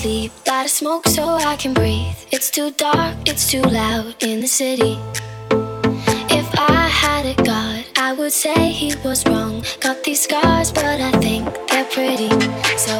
sleep. Gotta smoke so I can breathe. It's too dark, it's too loud in the city. If I had a god, I would say he was wrong. Got these scars, but I think they're pretty. So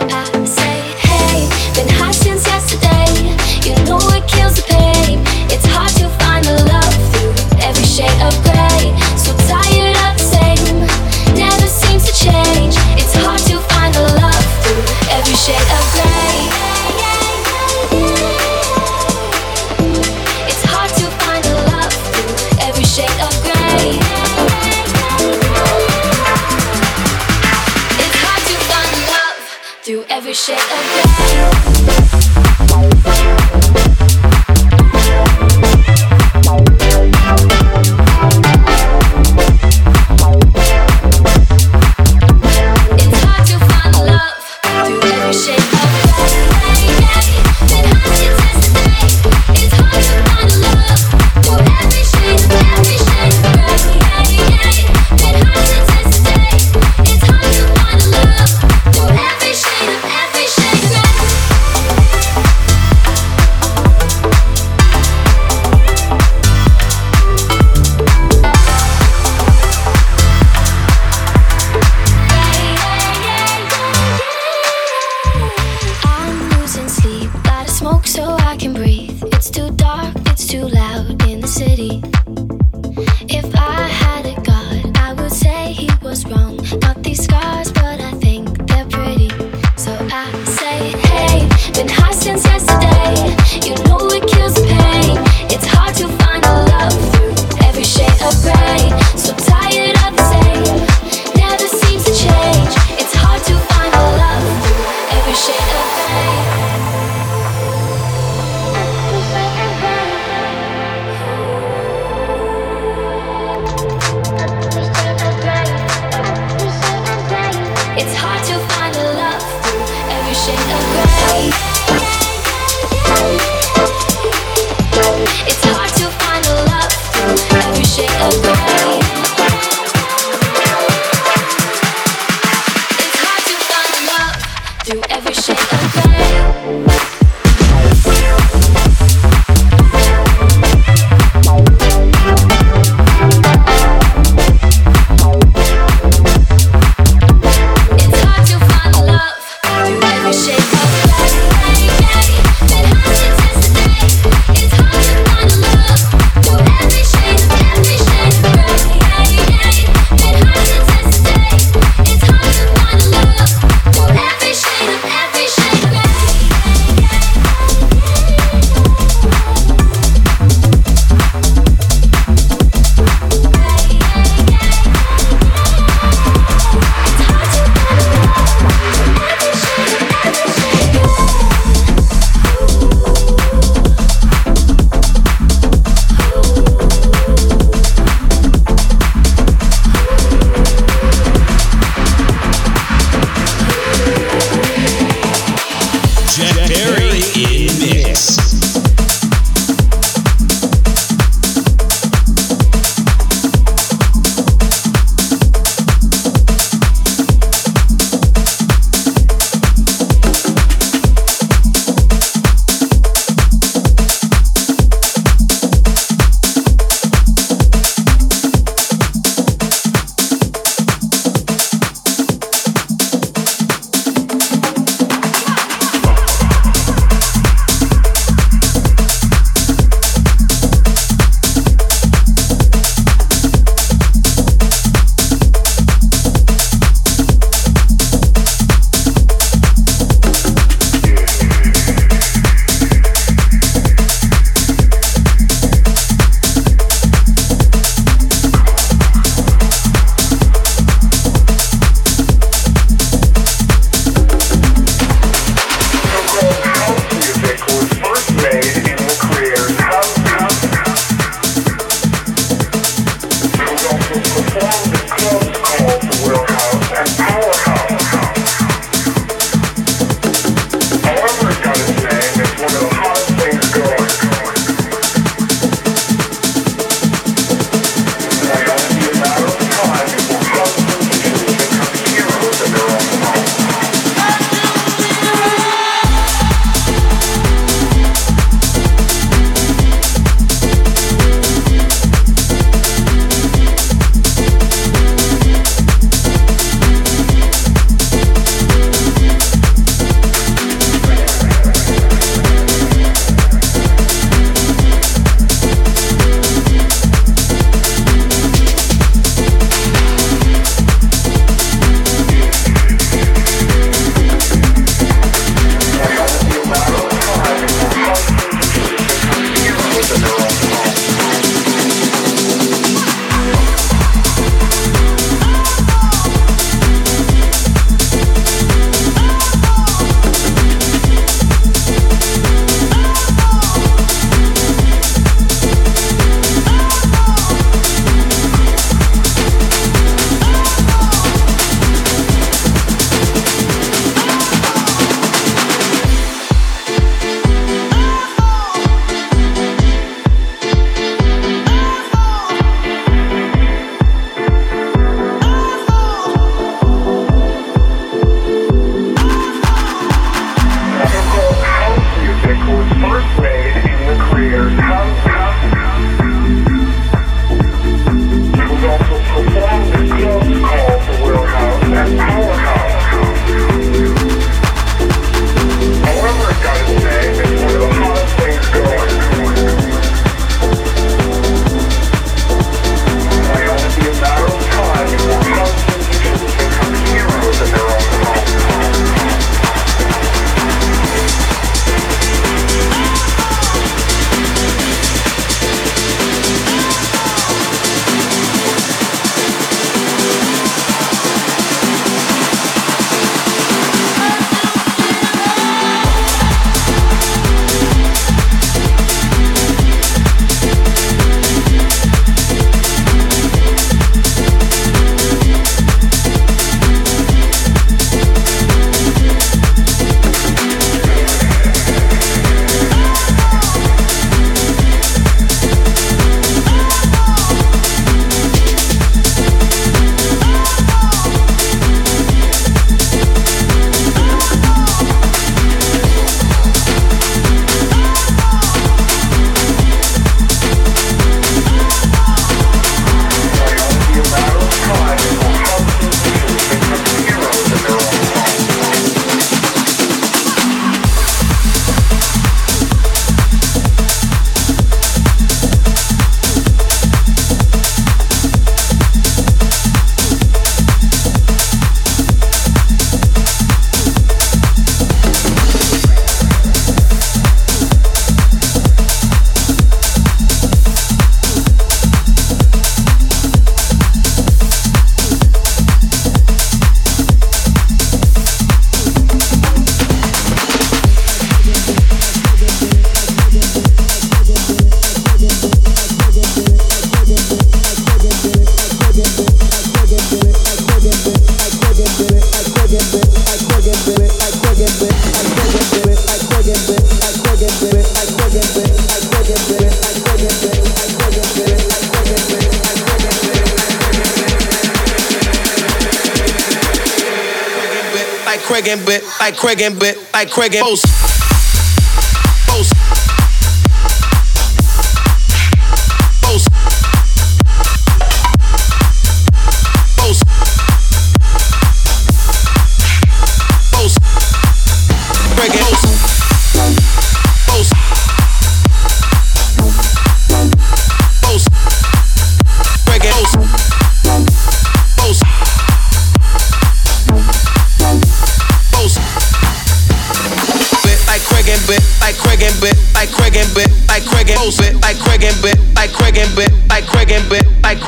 Craig and like Craig and Boast.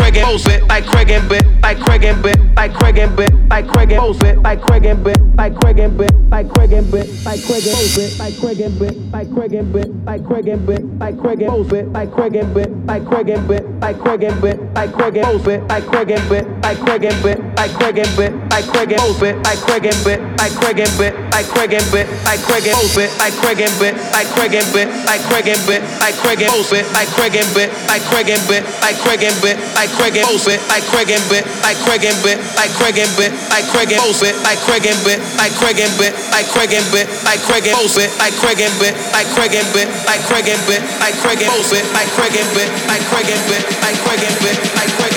Craig and Boast. Bit like Craig and Bit, like Craig and Bit, like Craig and Bit, like Craig and Boast. Bit like Craig and Bit, like Craig and Bit, like Craig and Bit, like Craig and Boast. Bit like Craig and Bit, like Craig and Bit, like Craig and Bit, like Craig and Boast. Bit like Craig and Bit, like Craig and Bit, like Craig and Bit, like Craig and. Bit like Craig and Bit, like Craig and Bit, like Craig and Bit, like Craig and. Bit like Craig and Bit, like Craig and Bit, like Craig and Bit, like Craig and. Bit like Craig and Bit, like Craig and Bit, like Craig and Bit, like Craig and. Bit like Craig and Bit, like Craig and Bit, like Craig and Bit, like Craig and. Bit like Craig and Bit, like Craig and Bit, like Craig and Bit, like Craig and. Bit like Craig and Bit, like Craig and Bit, like Craig and Bit, like Craig and. Bit like Craig and Bit, like Craig and Bit, like Craig and Bit, like Craig and. Bit like Craig and Bit, like Craig and Bit, like Craig and Bit, like Craig and. Bit like Craig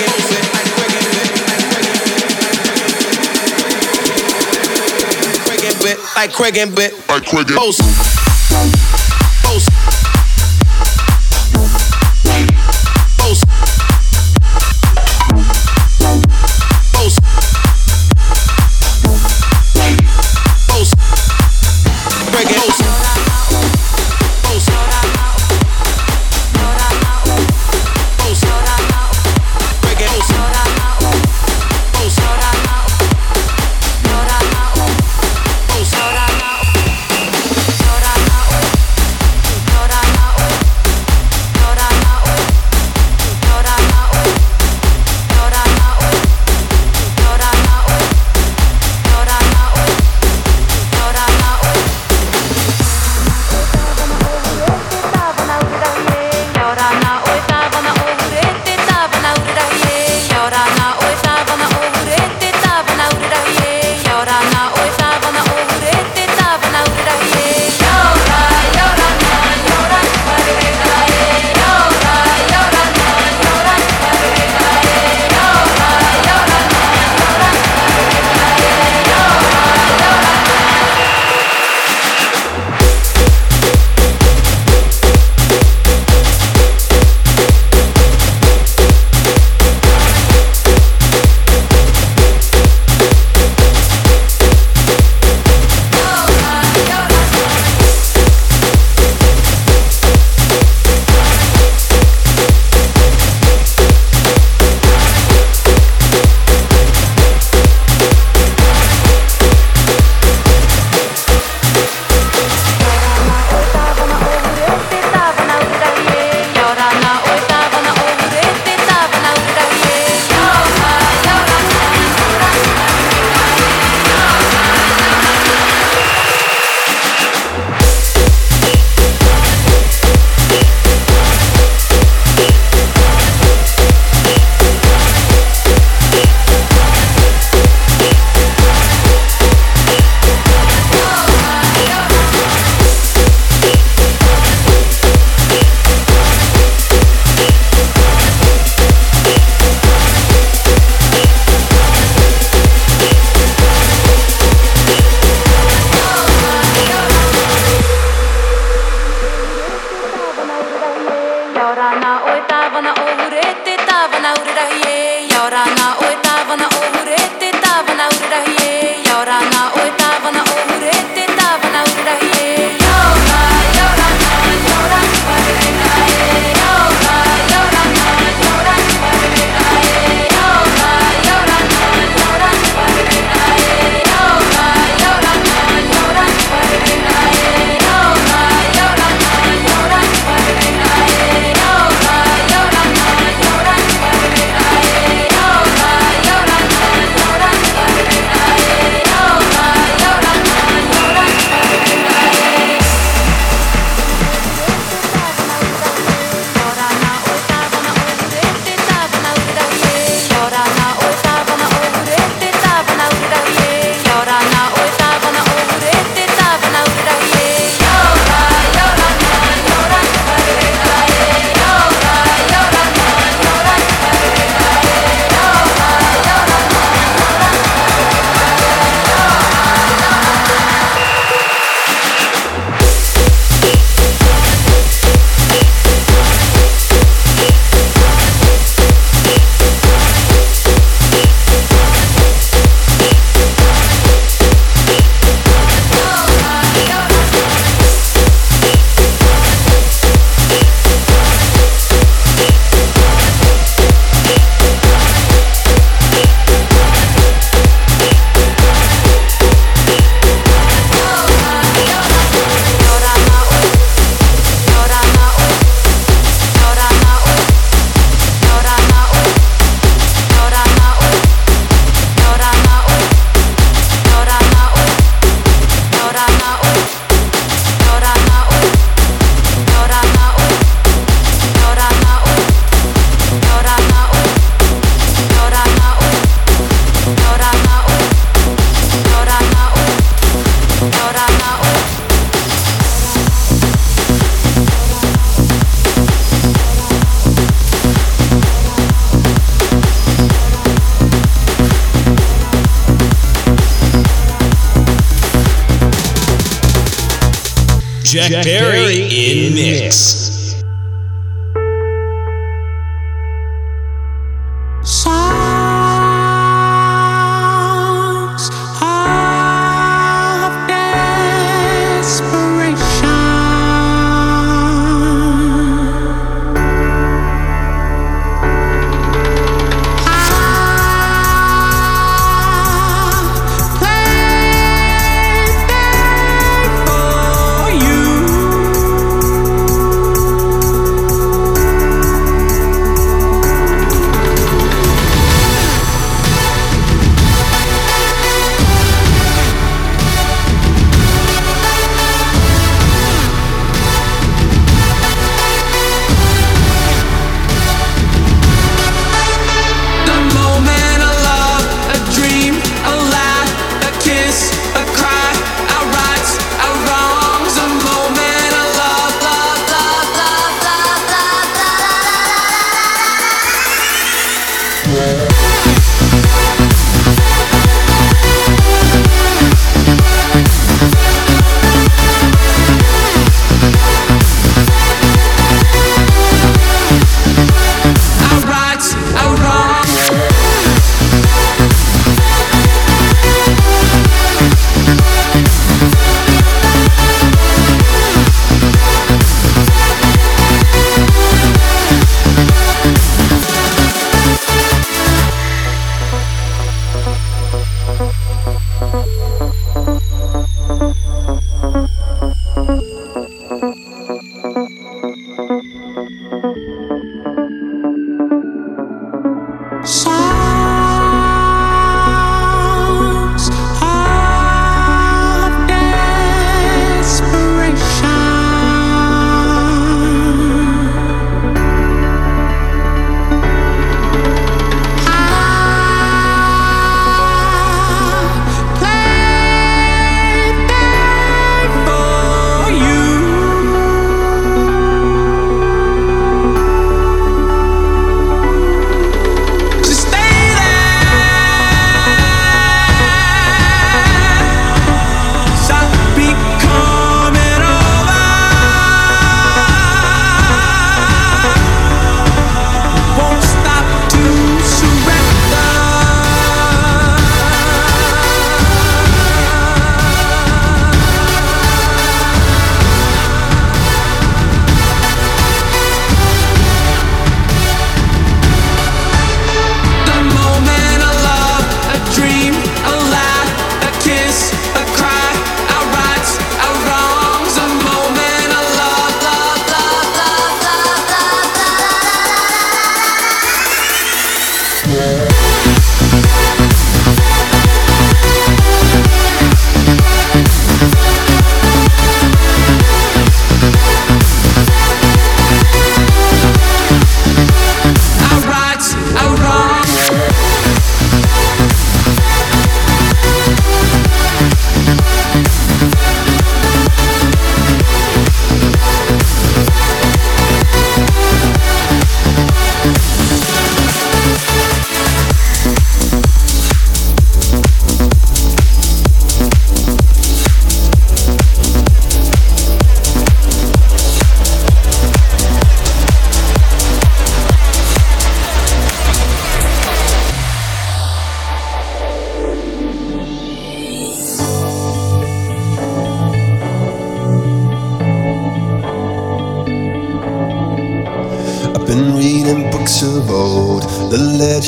Jack Perry in mix.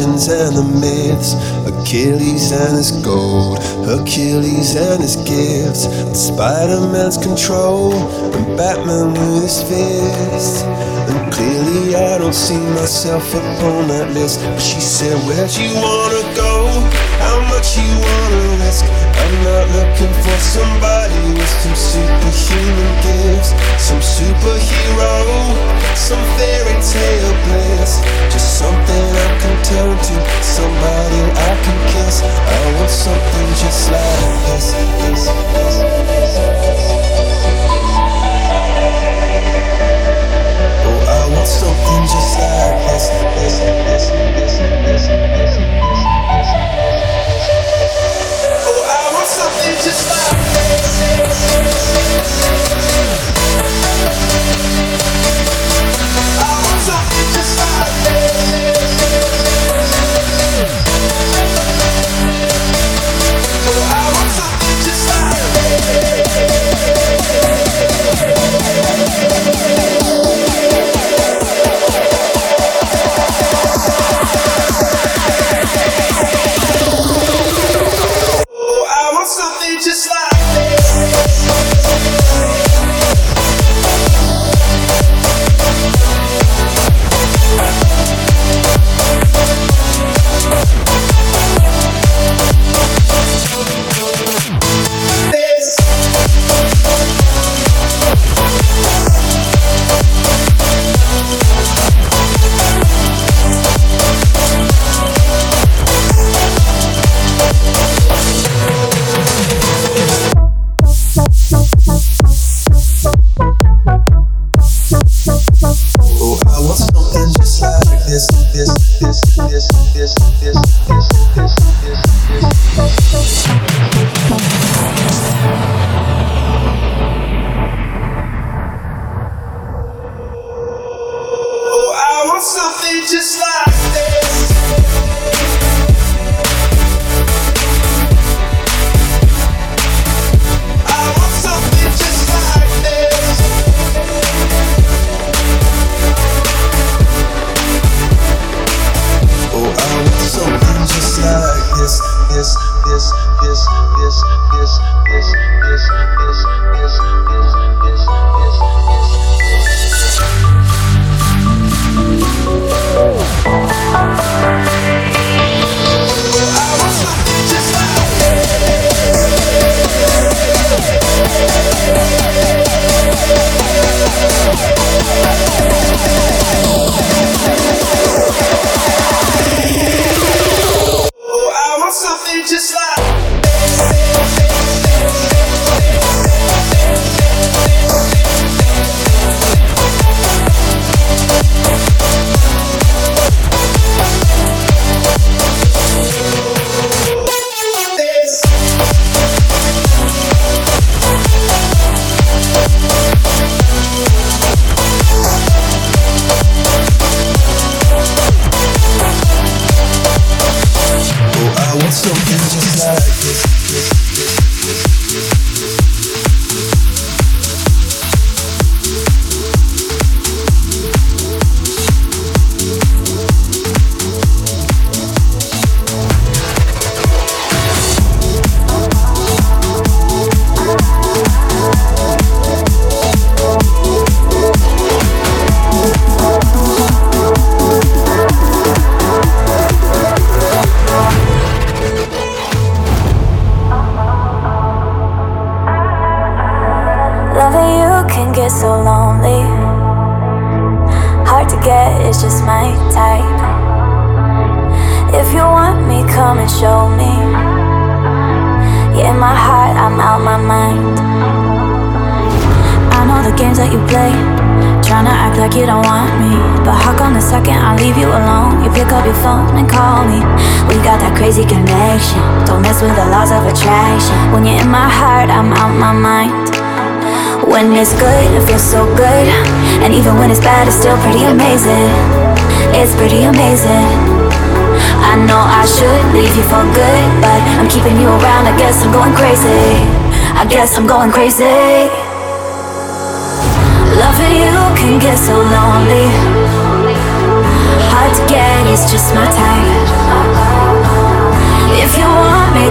And the myths, Achilles and his gold, Hercules and his gifts, Spider Man's control, and Batman with his fist. And clearly, I don't see myself upon that list. But she said, Where'd you wanna go? Much you wanna risk? I'm not looking for somebody with some superhuman gifts, some superhero, some fairy tale bliss. Just something I can turn to, somebody I can kiss. I want something just like this. this, this, this oh, I want something just like this. this, this, this, this, this, this, just my face.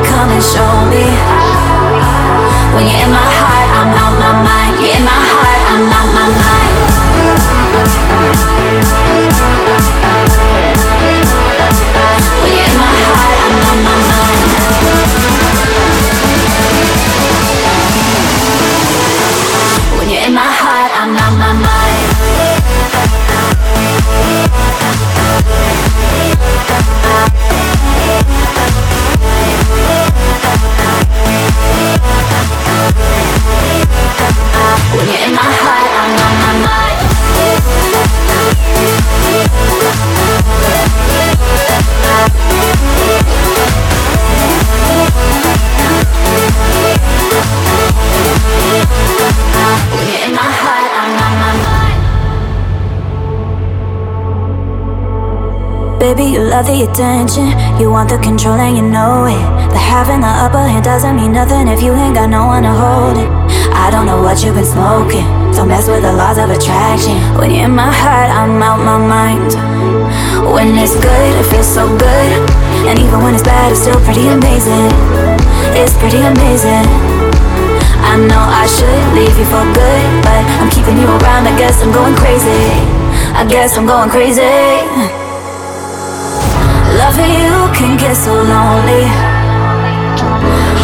Come and show me. When you're in my heart, I'm out my mind. You're in my Baby, you love the attention. You want the control and you know it. But having the upper hand doesn't mean nothing if you ain't got no one to hold it. I don't know what you've been smoking. Don't mess with the laws of attraction. When you're in my heart, I'm out my mind. When it's good, it feels so good. And even when it's bad, it's still pretty amazing. It's pretty amazing. I know I should leave you for good, but I'm keeping you around. I guess I'm going crazy. I guess I'm going crazy. Loving you can get so lonely.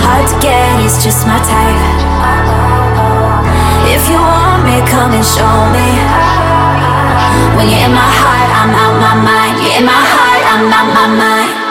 Hard to get, it's just my type. If you want me, come and show me. When you're in my heart, I'm out my mind. You're in my heart, I'm out my mind.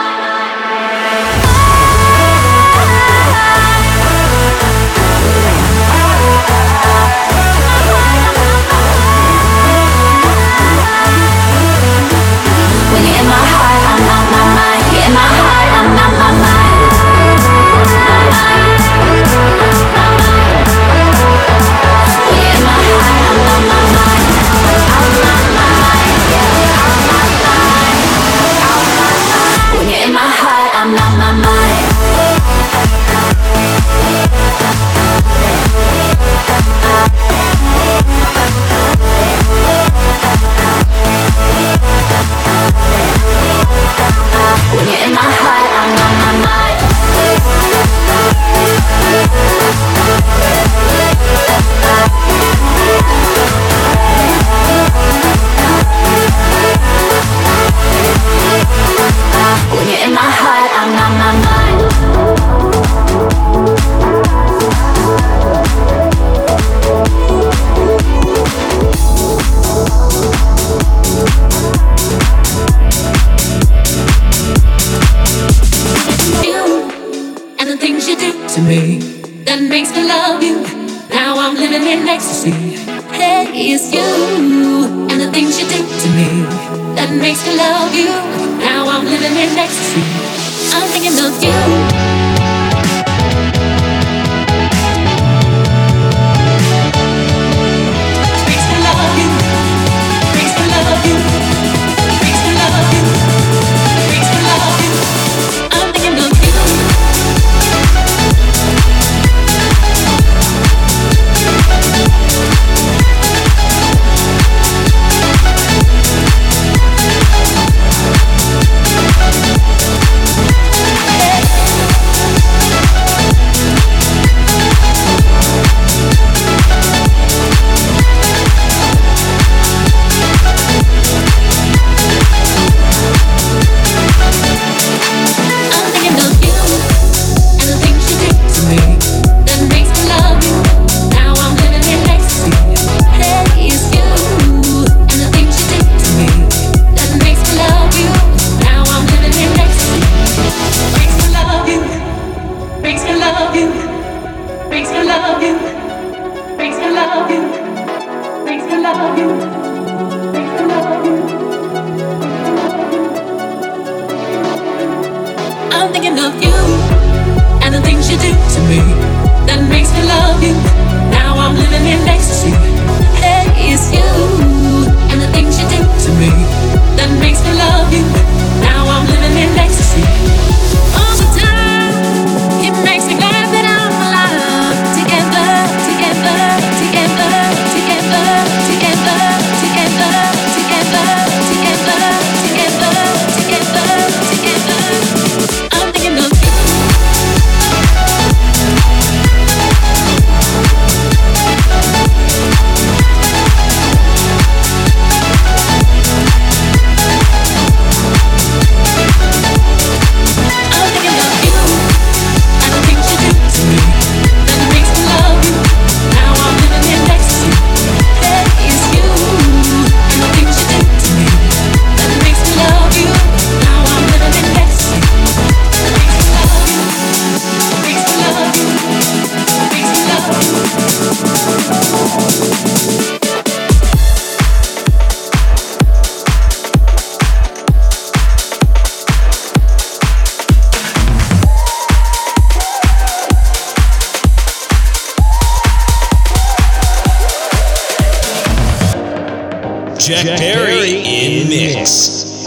Jack, Jack Barry, in mix.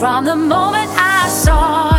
From the moment I saw